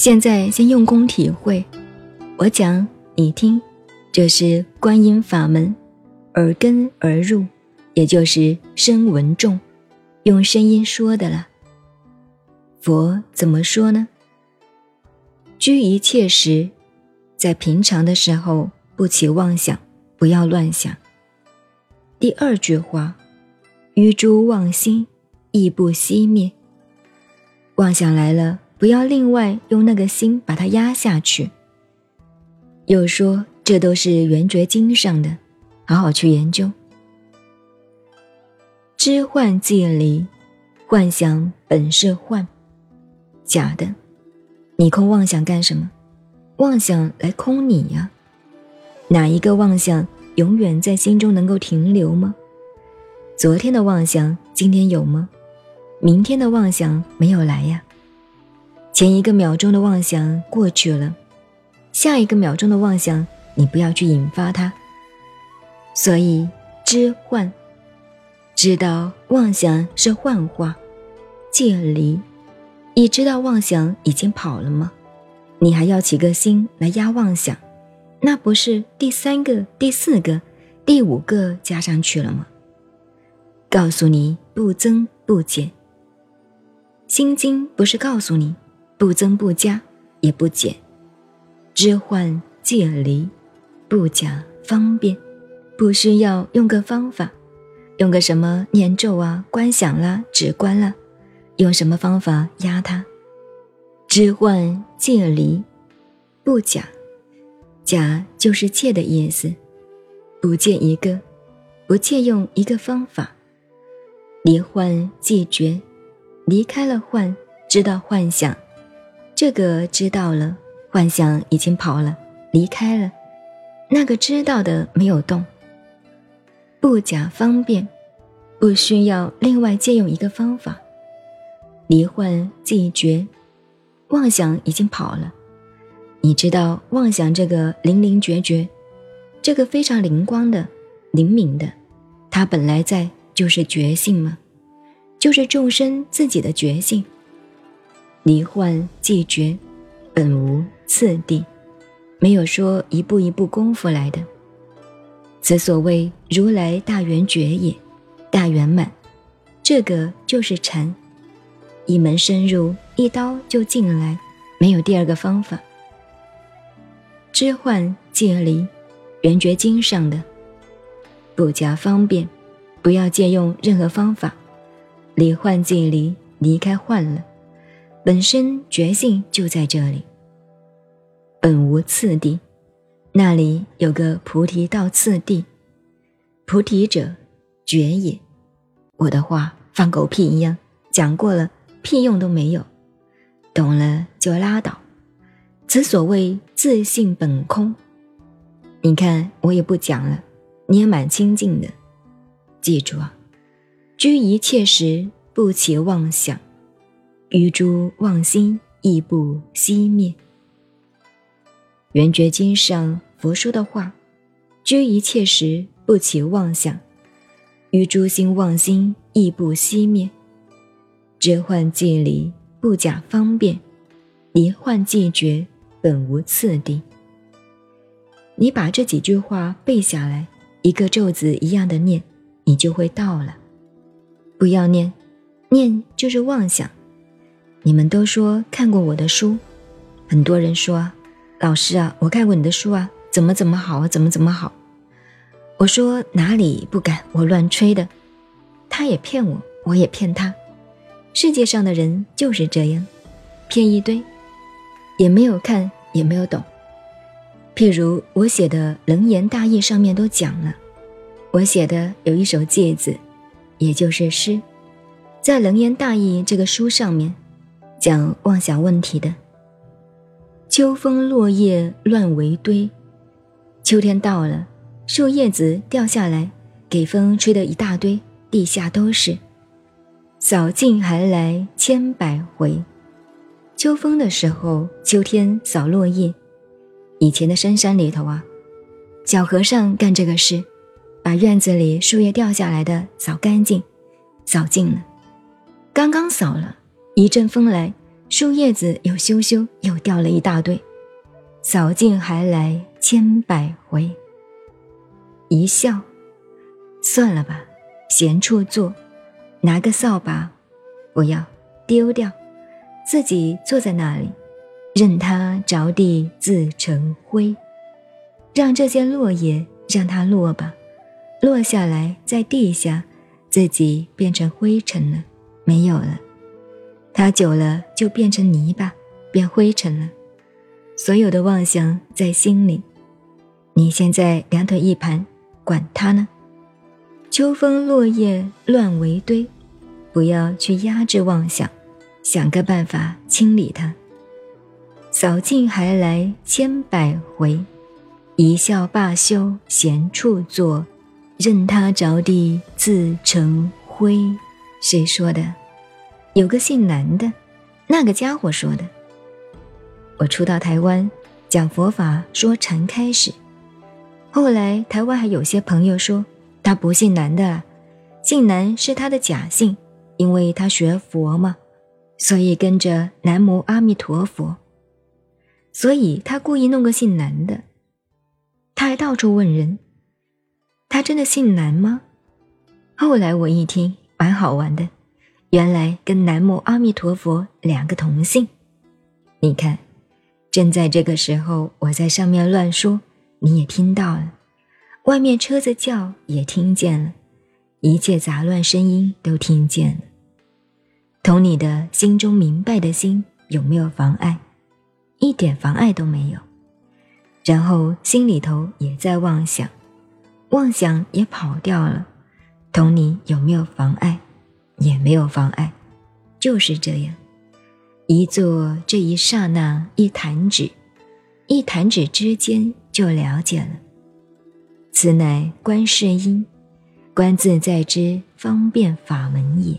现在先用功体会，我讲你听，这是观音法门，耳根而入，也就是声闻众，用声音说的了。佛怎么说呢？居一切时，在平常的时候不起妄想，不要乱想。第二句话，于诸妄心亦不熄灭。妄想来了，不要另外用那个心把它压下去。又说这都是圆觉经上的，好好去研究。知幻即离，幻想本是幻。假的，你空妄想干什么？妄想来空你呀？哪一个妄想永远在心中能够停留吗？昨天的妄想今天有吗？明天的妄想没有来呀。前一个秒钟的妄想过去了，下一个秒钟的妄想你不要去引发它。所以知幻，知道妄想是幻化，戒离。你知道妄想已经跑了吗？你还要起个心来压妄想，那不是第三个、第四个、第五个加上去了吗？告诉你不增不减。心经不是告诉你不增不加也不减，知幻戒离，不假方便，不需要用个方法，用个什么念咒啊、观想啦、止观啦。用什么方法压它？知幻戒离，不假，假就是借的意思，不借一个，不借用一个方法，离幻即绝，离开了幻，知道幻想，这个知道了，幻想已经跑了，离开了，那个知道的没有动，不假方便，不需要另外借用一个方法。离幻即绝，妄想已经跑了。你知道妄想这个灵灵觉觉，这个非常灵光的、灵敏的，它本来在就是觉性吗？就是众生自己的觉性。离幻即绝，本无次第，没有说一步一步功夫来的。此所谓如来大圆觉也，大圆满，这个就是禅。一门深入，一刀就进来，没有第二个方法。知幻戒离，圆觉经上的，不加方便，不要借用任何方法，离幻即离，离开幻了，本身觉性就在这里，本无次第，那里有个菩提道次第，菩提者觉也。我的话放狗屁一样讲过了。屁用都没有，懂了就拉倒。此所谓自性本空。你看我也不讲了，你也蛮清净的。记住啊，居一切时不起妄想，于诸妄心亦不熄灭。圆觉经上佛说的话：居一切时不起妄想，于诸心妄心亦不熄灭。知幻即离，不假方便；离幻即绝，本无次第。你把这几句话背下来，一个咒子一样的念，你就会到了。不要念，念就是妄想。你们都说看过我的书，很多人说：“老师啊，我看过你的书啊，怎么怎么好啊，怎么怎么好。”我说哪里不敢，我乱吹的。他也骗我，我也骗他。世界上的人就是这样，骗一堆，也没有看，也没有懂。譬如我写的《楞严大义》上面都讲了，我写的有一首戒子，也就是诗，在《楞严大义》这个书上面讲妄想问题的。秋风落叶乱为堆，秋天到了，树叶子掉下来，给风吹得一大堆，地下都是。扫尽还来千百回，秋风的时候，秋天扫落叶。以前的深山里头啊，小和尚干这个事，把院子里树叶掉下来的扫干净，扫净了。刚刚扫了一阵风来，树叶子又羞羞又掉了一大堆。扫尽还来千百回。一笑，算了吧，闲处坐，拿个扫把，不要丢掉，自己坐在那里，任它着地自成灰，让这些落叶让它落吧，落下来在地下，自己变成灰尘了，没有了，它久了就变成泥巴，变灰尘了。所有的妄想在心里，你现在两腿一盘，管它呢。秋风落叶乱为堆，不要去压制妄想，想个办法清理它。扫尽还来千百回，一笑罢休闲处坐，任他着地自成灰。谁说的？有个姓南的，那个家伙说的。我初到台湾，讲佛法说禅开始，后来台湾还有些朋友说他不姓南的，姓南是他的假姓，因为他学佛嘛，所以跟着南无阿弥陀佛，所以他故意弄个姓南的，他还到处问人，他真的姓南吗？后来我一听，蛮好玩的，原来跟南无阿弥陀佛两个同姓，你看。正在这个时候，我在上面乱说，你也听到了；外面车子叫也听见了，一切杂乱声音都听见了。同你的心中明白的心有没有妨碍？一点妨碍都没有。然后心里头也在妄想，妄想也跑掉了，同你有没有妨碍？也没有妨碍，就是这样。一坐这一刹那，一弹指，一弹指之间就了解了。此乃观世音，观自在之方便法门也。